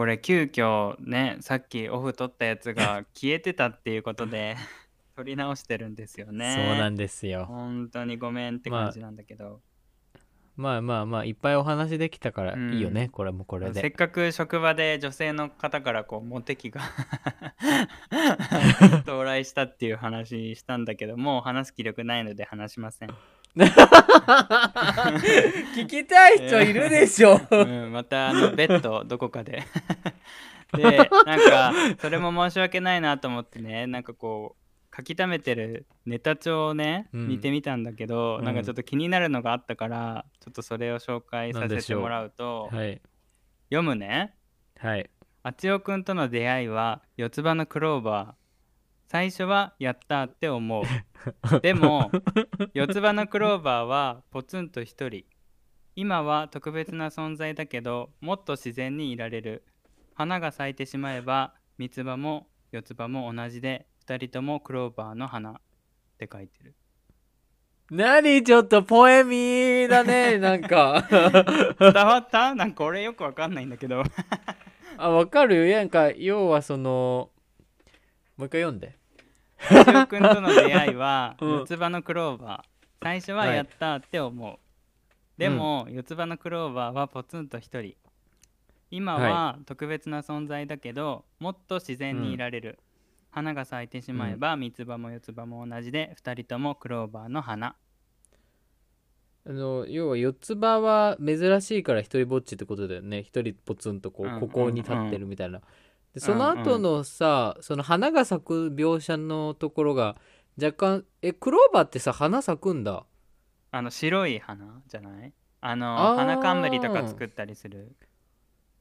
これ急遽ねさっきオフ取ったやつが 消えてたっていうことで撮り直してるんですよね。そうなんですよ。本当にごめんって感じなんだけど、まあまあまあいっぱいお話できたからうん。いいよね、これもこれで。せっかく職場で女性の方からこうモテ期が 到来したっていう話したんだけどもう話す気力ないので話しません、聞きたい人いるでしょ。うん、またあのベッドどこかで。でなんかそれも申し訳ないなと思ってねなんかこう書き溜めてるネタ帳をね、うん。見てみたんだけど、うん。なんかちょっと気になるのがあったからちょっとそれを紹介させてもらうとはい。読むね。はい。あちおくんとの出会いは四つ葉のクローバー最初はやったって思う。でも四つ葉のクローバーはポツンと一人。今は特別な存在だけどもっと自然にいられる。花が咲いてしまえば三つ葉も四つ葉も同じで二人ともクローバーの花。って書いてる。何ちょっとポエミーだね なんか。伝わった？なんか俺よくわかんないんだけど。あわかる？よなんか要はそのもう一回読んであちおくんとの出会いはうん。四つ葉のクローバー。最初はやったって思う、でも、四つ葉のクローバーはポツンと一人。今は特別な存在だけどもっと自然にいられる、花が咲いてしまえば三つ葉も四つ葉も同じで二人ともクローバーの花。あの要は四つ葉は珍しいから一人ぼっちってことだよね。一人ポツンとこうんうん。うここに立ってるみたいな、でその後のさ、その花が咲く描写のところが若干えクローバーってさ花咲くんだ？あの白い花じゃない？あのあー。花冠とか作ったりする。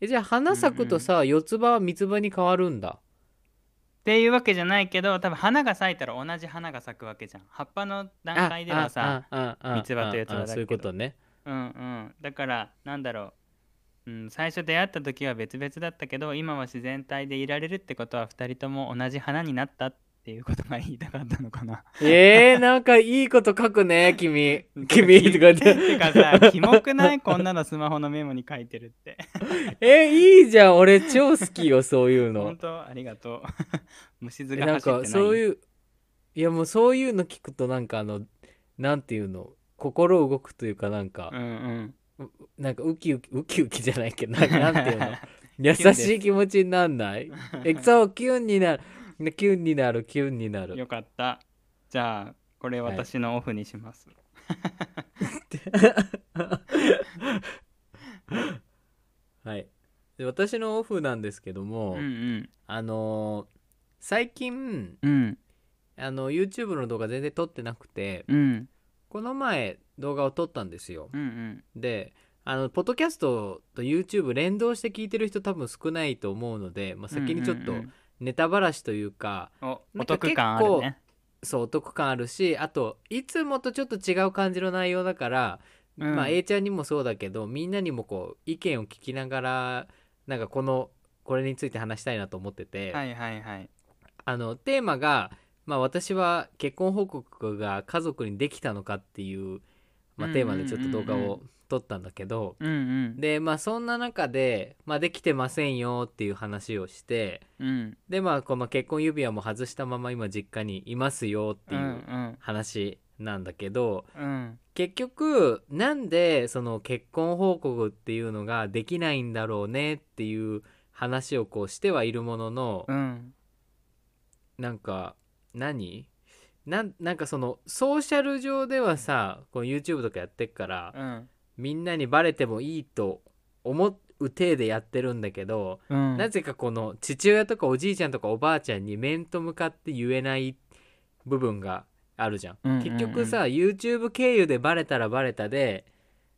えじゃあ花咲くとさ、四つ葉は三つ葉に変わるんだ？っていうわけじゃないけど多分花が咲いたら同じ花が咲くわけじゃん。葉っぱの段階ではさああああ三つ葉と四つ葉だけど。そういうことね。うんうん。だからなんだろう、うん、最初出会った時は別々だったけど今は自然体でいられるってことは2人とも同じ花になったっていうことが言いたかったのかな。えー、なんかいいこと書くね 君。君とか言っててかさキモくない？こんなのスマホのメモに書いてるって。えいいじゃん。俺超好きよそういうの。本当？ありがとう。虫が走ってない。かそういういやもうそういうの聞くとなんかあのなんていうの？心動くというかなんか。うんうんなんかウキウキウキウキじゃないけどなんかなんていうの？優しい気持ちになんない？えそうキュンになる。キュンになるキュンになる。よかった。じゃあこれ私のオフにします、はい。で私のオフなんですけども、うんうん。あのー最近うん。あの YouTube の動画全然撮ってなくてうんこの前動画を撮ったんですよ。うんうん。であのポッドキャストと YouTube 連動して聞いてる人多分少ないと思うので、まあ、先にちょっとうんうんネタばらしというか、うんおなんかお得感あるね。そうお得感あるしあといつもとちょっと違う感じの内容だから、うん。まあ A ちゃんにもそうだけどみんなにもこう意見を聞きながらなんかこのこれについて話したいなと思ってて、はいはいはい。あのテーマが、まあ、私は結婚報告が家族にできたのかっていう、まあ、テーマでちょっと動画うんうんうんを撮ったんだけど、うんうん。でまあそんな中で、まあ、できてませんよっていう話をしてうん。でまあこの結婚指輪も外したまま今実家にいますよってうんいううん。話なんだけど、うん。結局なんでその結婚報告っていうのができないんだろうねっていう話をこうしてはいるものの、うん。なんか何？なんなんかそのソーシャル上ではさこの YouTube とかやってっから、うん。みんなにバレてもいいと思う体でやってるんだけど、うん。なぜかこの父親とかおじいちゃんとかおばあちゃんに面と向かって言えない部分があるじゃん,、うんうんうん。結局さ YouTube 経由でバレたらバレたで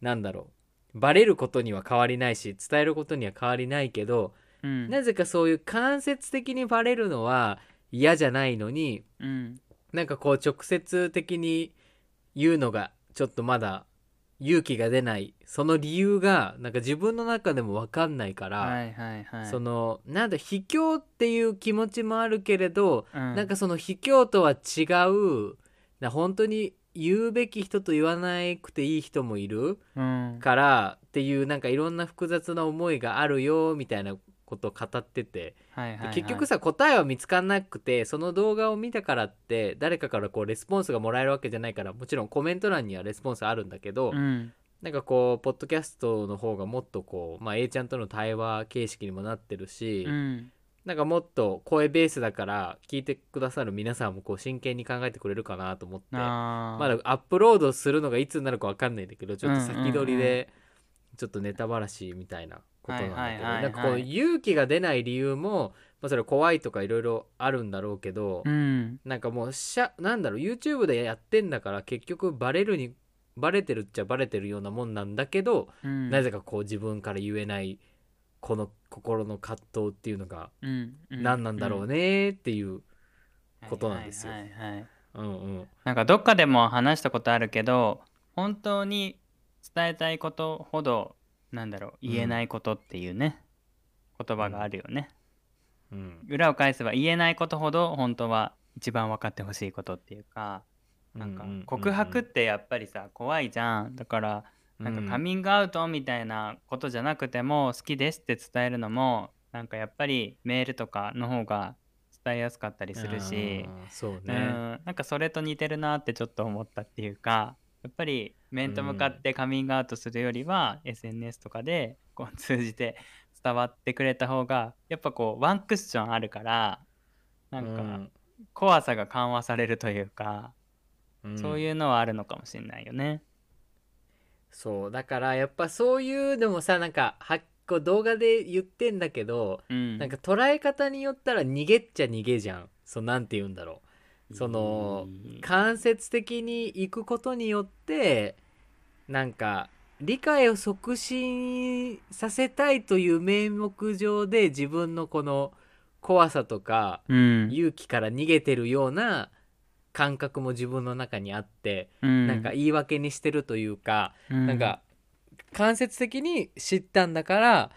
なんだろう。バレることには変わりないし伝えることには変わりないけど、うん。なぜかそういう間接的にバレるのは嫌じゃないのにうん。なんかこう直接的に言うのがちょっとまだ勇気が出ない。その理由がなんか自分の中でも分かんないから、はいはいはい。そのなんだ卑怯っていう気持ちもあるけれど、うん。なんかその卑怯とは違うな本当に言うべき人と言わなくていい人もいるうん。からっていうなんかいろんな複雑な思いがあるよみたいなことを語ってて、はいはい、はい、結局さ答えは見つかんなくてその動画を見たからって誰かからこうレスポンスがもらえるわけじゃないからもちろんコメント欄にはレスポンスあるんだけど、うん。なんかこうポッドキャストの方がもっとこう、まあ、A ちゃんとの対話形式にもなってるし、うん。なんかもっと声ベースだから聞いてくださる皆さんもこう真剣に考えてくれるかなと思ってまだアップロードするのがいつになるか分かんないんだけどちょっと先取りでちょっとネタばらしみたいなことなんだけどはいはいはいはい。なんかこう勇気が出ない理由も、まあ、それ怖いとかいろいろあるんだろうけど、うん。なんかもうしゃなんだろう YouTube でやってんだから結局バレるにバレてるっちゃバレてるようなもんなんだけど、うん。なぜかこう自分から言えないこの心の葛藤っていうのが何なんだろうねっていう、ことなんですよ。なんかどっかでも話したことあるけど本当に伝えたいことほどなんだろう言えないことっていうね、言葉があるよね、うん。裏を返せば言えないことほど本当は一番分かってほしいことっていうかなんか告白ってやっぱりさ怖いじゃん。だからなんかカミングアウトみたいなことじゃなくても好きですって伝えるのもなんかやっぱりメールとかの方が伝えやすかったりするし、そううねん。なんかそれと似てるなってちょっと思ったっていうかやっぱり面と向かってカミングアウトするよりは、SNS とかでこう通じて 伝わってくれた方がやっぱこうワンクッションあるからなんかうん。怖さが緩和されるというか、うん。そういうのはあるのかもしれないよね。そう。だからやっぱそういうのもさなんかはこう動画で言ってんだけど、うん、なんか捉え方によったら逃げっちゃ逃げじゃん。そうなんて言うんだろうその間接的に行くことによってなんか理解を促進させたいという名目上で自分のこの怖さとかうん。勇気から逃げてるような感覚も自分の中にあって、うん、なんか言い訳にしてるというか、うん。なんか間接的に知ったんだから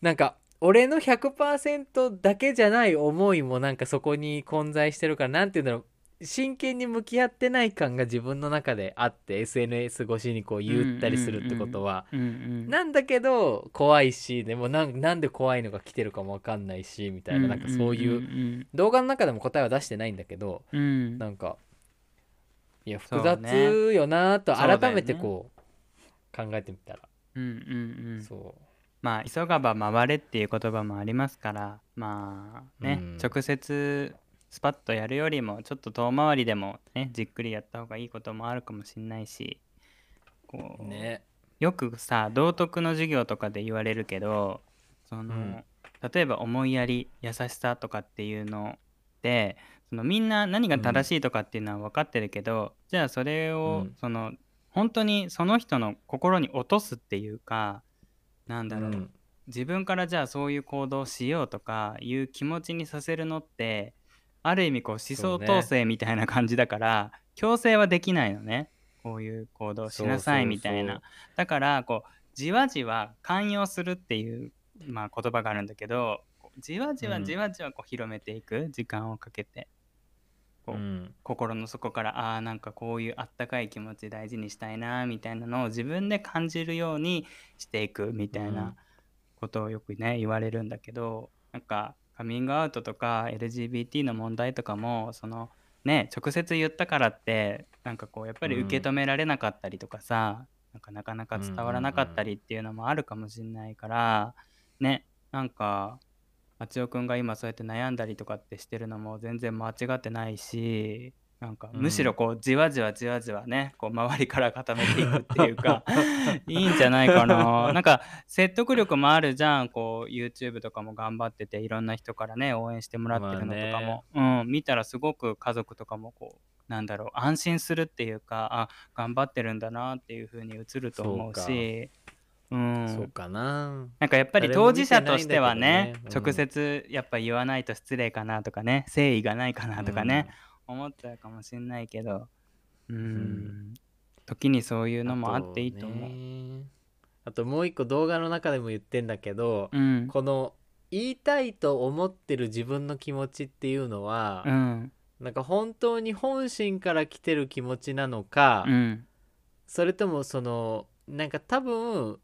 なんか俺の100%だけじゃない思いもなんかそこに混在してるからなんて言うんだろう。真剣に向き合ってない感が自分の中であって SNS 越しにこう言ったりするってことは、なんだけど怖いしでもなんなんで怖いのが来てるかも分かんないしみたいななんかそういううん動画の中でも答えは出してないんだけどなんかいや複ね。雑よなと改めてこう考えてみたら、うんうんうん。そまあ急がば回れっていう言葉もありますからまあね、うん。直接スパッとやるよりもちょっと遠回りでもねじっくりやった方がいいこともあるかもしれないしこう、うね。よくさ道徳の授業とかで言われるけどその、うん。例えば思いやり優しさとかっていうのでそのみんな何が正しいとかっていうのは分かってるけど、じゃあそれを、うん。その本当にその人の心に落とすっていうかなんだろう、うん。自分からじゃあそういう行動をしようとかいう気持ちにさせるのってある意味こう思想統制みたいな感じだから、強制はできないのね。こういう行動しなさいみたいな。だからこうじわじわ寛容するっていう、まあ、言葉があるんだけどじわじわうん。じわじわこう広めていく時間をかけて、こううん。心の底からああんかこういうあったかい気持ち大事にしたいなみたいなのを自分で感じるようにしていくみたいうん。なことをよくね言われるんだけどなんかカミングアウトとか LGBT の問題とかもそのね直接言ったからってなんかこうやっぱり受け止められなかったりとかさ、なんかなかなか伝わらなかったりっていうのもあるかもしれないから、ねなんかあちおくんが今そうやって悩んだりとかってしてるのも全然間違ってないしなんかうん。むしろこうじわじわじわじわね こう周りから固めていくっていうか いいんじゃないかな。なんか説得力もあるじゃん。こう YouTube とかも頑張ってていろんな人からね応援してもらってるのとかも、うん、見たらすごく家族とかもこうなんだろう安心するっていうかあ頑張ってるんだなっていう風に映ると思うしうん。そうかな。なんかやっぱり当事者としてはねねうん。直接やっぱ言わないと失礼かなとかね誠意がないかなとかね、思っちゃうかもしれないけど。うん。ん。時にそういうのもあっていいと思う。あとねあともう一個動画の中でも言ってんだけど、うん。この言いたいと思ってる自分の気持ちっていうのは、うん。なんか本当に本心から来てる気持ちなのか、うん。それともそのなんか多分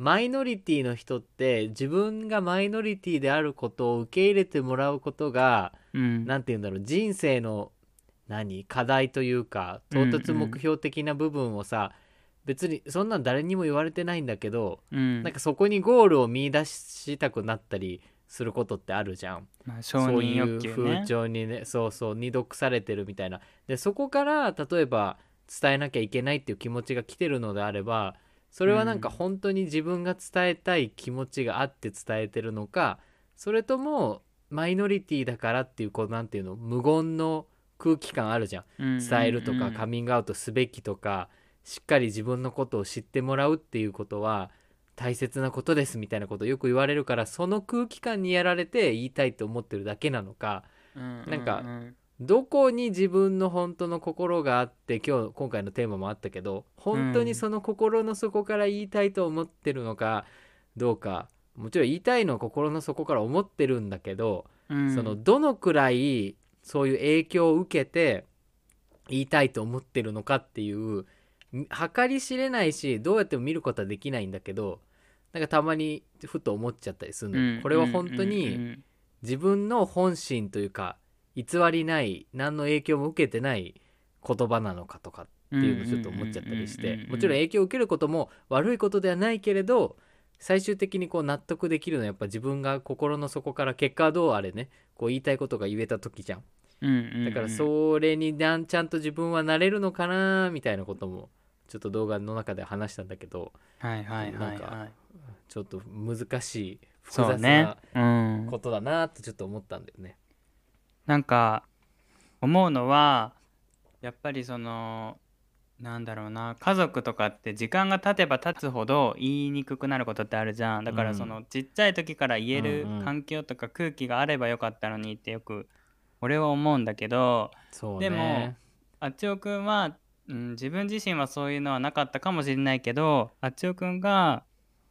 マイノリティの人って自分がマイノリティであることを受け入れてもらうことがうん。何て言うんだろう人生の何課題というか到達目標的な部分をさ、別にそんなん誰にも言われてないんだけど、うん。なんかそこにゴールを見出したくなったりすることってあるじゃん。まあ、承そう認いう風潮にねそうそう二読されてるみたいな。でそこから例えば伝えなきゃいけないっていう気持ちが来てるのであればそれはなんかうん。本当に自分が伝えたい気持ちがあって伝えてるのかそれともマイノリティだからっていうこうなんていうの無言の空気感あるじゃん。伝えるとかカミングアウトすべきとかしっかり自分のことを知ってもらうっていうことは大切なことですみたいなことよく言われるからその空気感にやられて言いたいと思ってるだけなのかなんかどこに自分の本当の心があって今日今回のテーマもあったけど本当にその心の底から言いたいと思ってるのかどうかもちろん言いたいのは心の底から思ってるんだけど、うん。そのどのくらいそういう影響を受けて言いたいと思ってるのかっていうみ計り知れないしどうやっても見ることはできないんだけどなんかたまにふと思っちゃったりするのよ、うん。これは本当うんにうん。自分の本心というか偽りない何の影響も受けてない言葉なのかとかっていうのをちょっと思っちゃったりしてもちろん影響を受けることも悪いことではないけれど最終的にこう納得できるのはやっぱ自分が心の底から結果はどうあれねこう言いたいことが言えた時じゃん。だからそれになんちゃんと自分はなれるのかなみたいなこともちょっと動画の中で話したんだけどなんかはいちょっと難しい複雑なうん。ことだなってちょっと思ったんだよね。なんか思うのはやっぱりそのなんだろうな家族とかって時間が経てば経つほど言いにくくなることってあるじゃん。だからうん。そのちっちゃい時から言えるうんうん。環境とか空気があればよかったのにってよく俺は思うんだけどね。でもあっちおくんは、うん、自分自身はそういうのはなかったかもしれないけどあっちおくんが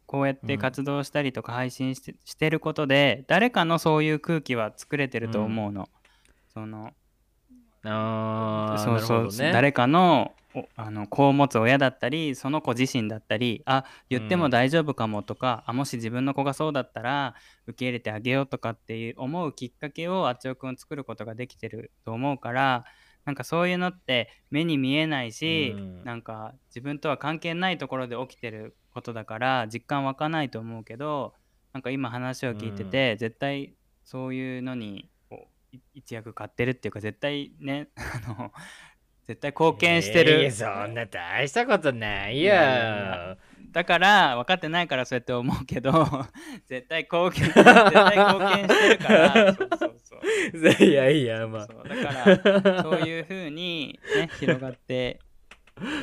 こうやって活動したりとか配信して,、してることで誰かのそういう空気は作れてると思うの。そのあーそうそうね。誰かのおあの子を持つ親だったりその子自身だったりあ言っても大丈夫かもとか、あもし自分の子がそうだったら受け入れてあげようとかっていう思うきっかけをあっちおくん作ることができてると思うからなんかそういうのって目に見えないし、うん。なんか自分とは関係ないところで起きてることだから実感湧かないと思うけどなんか今話を聞いてて、絶対そういうのに一役買ってるっていうか絶対ね あの絶対貢献してる、いやそんな大したことないよ。だから分かってないからそうやって思うけど 絶対貢献 絶対貢献してるから。そうそうそう。いやいやまあ。だからそういう風にね広がって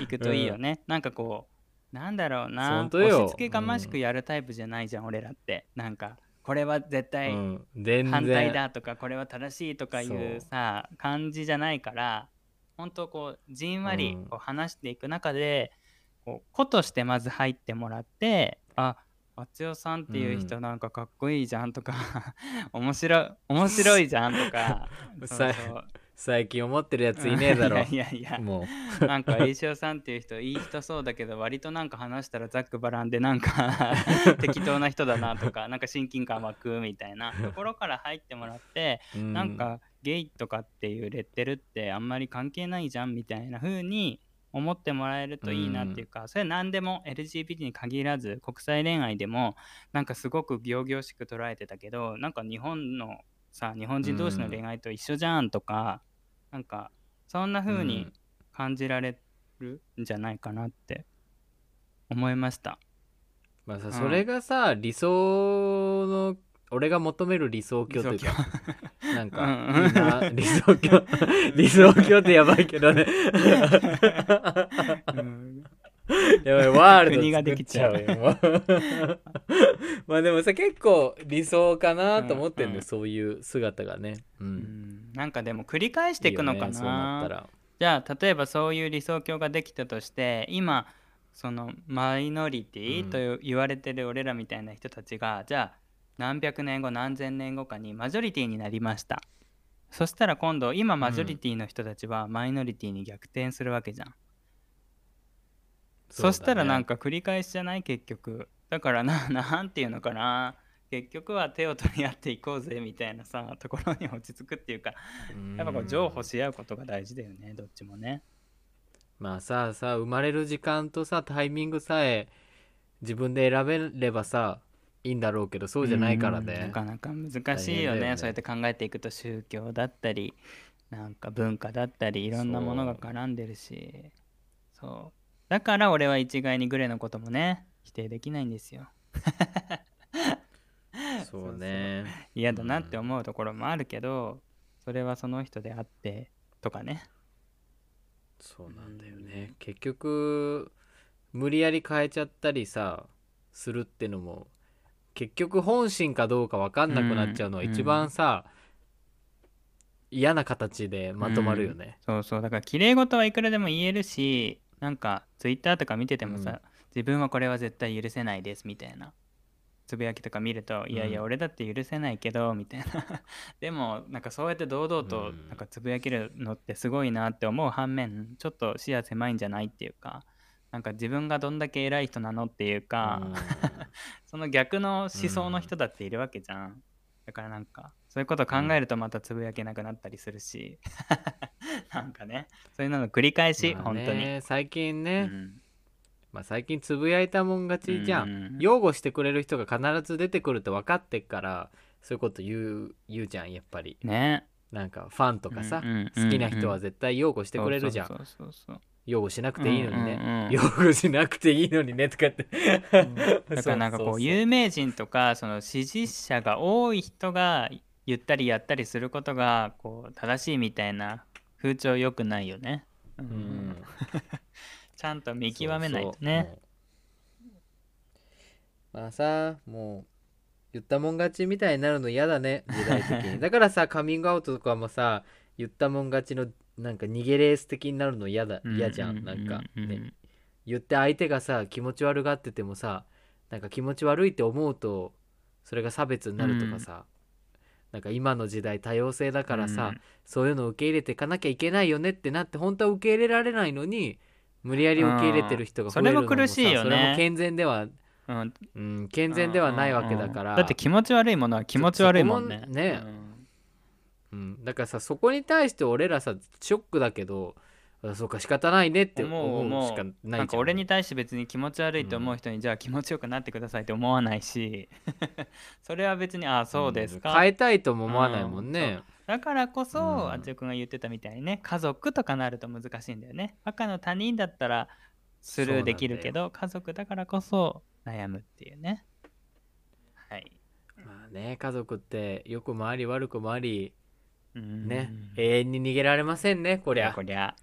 いくといいよね、なんかこうなんだろうな。押し付けがましくやるタイプじゃないじゃん、俺らって。なんかこれは絶対反対だとか、これは正しいとかいそう。うさ感じじゃないから本当こうじんわりうん。こう話していく中で、こう子としてまず入ってもらってああつよさんっていう人なんかかっこいいじゃんとか、面白い面白いじゃんとか そうそう最近思ってるやついねえだろ。いやいやもなんか栄翔さんっていう人いい人そうだけど割となんか話したらざっくばらんでなんか 適当な人だなとかなんか親近感湧くみたいなところから入ってもらって、う、うなんかゲイとかっていうレッテルってあんまり関係ないじゃんみたいな風に思ってもらえるといいなっていうか、それ何でも LGBT に限らず国際恋愛でもなんかすごく仰々しく捉えてたけどなんか日本のさ日本人同士の恋愛と一緒じゃんとか、なんかそんな風にうん。感じられるんじゃないかなって思いました。まあさん。それがさ理想の俺が求める理想郷というかなんかうん。な理想郷。理想郷ってやばいけどね。うんやばいワールド国ができちゃうよ。まあでもさ結構理想かなと思ってんだよ、うんうん。そういう姿がね。ううん。んなんかでも繰り返していくのかな。そうなったら。じゃあ例えばそういう理想郷ができたとして今そのマイノリティと言われてる俺らみたいな人たちが、じゃあ何百年後何千年後かにマジョリティになりました。そしたら今度今マジョリティの人たちはマイノリティに逆転するわけじゃん、そしたらなんかか繰り返しじゃない？結局。だからな なんていうのかな。結局は手を取り合っていこうぜみたいなさところに落ち着くっていうか。やっぱこう譲歩し合うことが大事だよねどっちもね。まあささ生まれる時間とさタイミングさえ自分で選べればさいいんだろうけどそうじゃないからうんなねかなか難しいよね。ね。そうやって考えていくと宗教だったりなんか文化だったりいろんなものが絡んでるし。そうだから俺は一概にグレのこともね否定できないんですよ。そうね。嫌だなって思うところもあるけど、それはその人であってとかね。そうなんだよね。結局無理やり変えちゃったりさするってのも結局本心かどうか分かんなくなっちゃうのはうん一番さ、嫌な形でまとまるよね、そうそう。だから綺麗事はいくらでも言えるしなんかツイッターとか見ててもさ、うん。自分はこれは絶対許せないですみたいな。つぶやきとか見ると、いやいやうん。俺だって許せないけどみたいな。でもなんかそうやって堂々とうん。なんかつぶやけるのってすごいなって思う反面ちょっと視野狭いんじゃないっていうかなんか自分がどんだけ偉い人なのっていうか、その逆の思想の人だっているわけじゃん。だからなんかそういうこと考えるとまたつぶやけなくなったりするし、なんかね。そういうのの繰り返し、まあ本当に。ね最近ね、うん。まあ、最近つぶやいたもん勝ちじゃん、うん擁護してくれる人が必ず出てくるって分かってっからそういうこと言う言うじゃんやっぱり。ね。なんかファンとかさ、うんうん好きな人は絶対擁護してくれるじゃん。そうそうそうそう擁護しなくていいのにね、うんうんうん。擁護しなくていいのにねとかって。だからなんかこそう有名人とかその支持者が多い人が言ったりやったりすることがこう正しいみたいな風潮良くないよね。ううん。ん ちゃんと見極めないとね。まあさもう言ったもん勝ちみたいになるの嫌だね時代的に。だからさカミングアウトとかもさ言ったもん勝ちのなんか逃げレース的になるの嫌だ嫌じゃんなんか。ううね。言って相手がさ気持ち悪がっててもさなんか気持ち悪いって思うとそれが差別になるとかさ、なんか今の時代多様性だからさ、うん。そういうのを受け入れていかなきゃいけないよねってなって本当は受け入れられないのに無理やり受け入れてる人が増えるのもさうんそれも苦しいよね。それも健全では、うん。うん、健全ではないわけだから、だって気持ち悪いものは気持ち悪いもんね。ねうん。うん、だからさそこに対して俺らさショックだけどあそうか仕方ないねって思うしかないじゃん。なんか俺に対して別に気持ち悪いと思う人に、じゃあ気持ちよくなってくださいって思わないし。それは別にああそうですか、ん変えたいとも思わないもんね、だからこそ、うん。あつよくんが言ってたみたいにね家族とかなると難しいんだよね。赤の他人だったらスルーできるけど家族だからこそ悩むっていうね。はい。まあね家族って良くもあり悪くもありうんね、永遠に逃げられませんねここりゃ。こりゃ。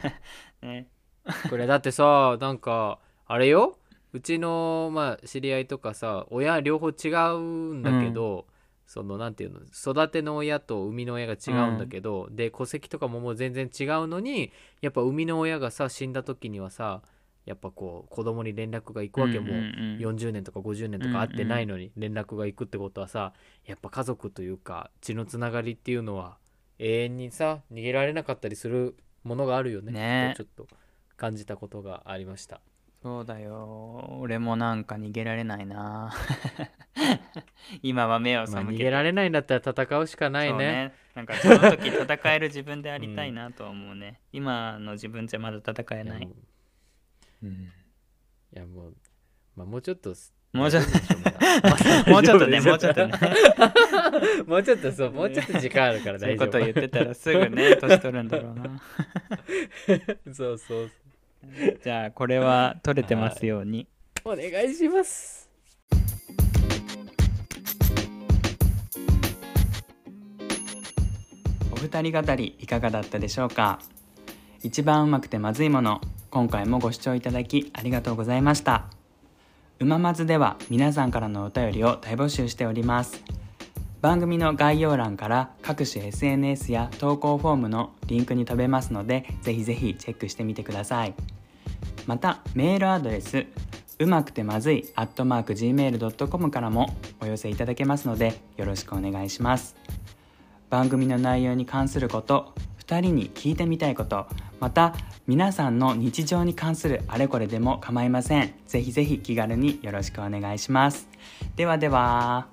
ね。これだってさなんかあれよ。うちのまあ知り合いとかさ親両方違うんだけど、そのなんていうの育ての親と生みの親が違うんだけど、で戸籍とかももう全然違うのにやっぱ生みの親がさ死んだ時にはさやっぱこう子供に連絡が行くわけも、うんうんうん。40年とか50年とか会ってないのに連絡が行くってことはさやっぱ家族というか血のつながりっていうのは永遠にさ逃げられなかったりするものがあるよね。ね。とちょっと感じたことがありました。そうだよ。俺もなんか逃げられないな。今は目を背まあ、けて、逃げられないんだったら戦うしかないそうね。なんかその時戦える自分でありたいなとは思うね、今の自分じゃまだ戦えないもういやもう、まあ、もうちょっともうちょっと。ともうちょっとねもうちょっとね。もうちょっとそうもうちょっと時間あるからそういう大丈夫こと言ってたらすぐね 年取るんだろうな。そうそうじゃあこれは取れてますように、お願いします。お二人語りいかがだったでしょうか？一番うまくてまずいもの今回もご視聴いただきありがとうございました。うままずでは皆さんからのお便りを大募集しております。番組の概要欄から各種 SNS や投稿フォームのリンクに飛べますのでぜひぜひチェックしてみてください。またメールアドレスうまくてまずい gmail.com からもお寄せいただけますのでよろしくお願いします。番組の内容に関すること2人に聞いてみたいことまた皆さんの日常に関するあれこれでも構いません。ぜひぜひ気軽によろしくお願いします。ではでは。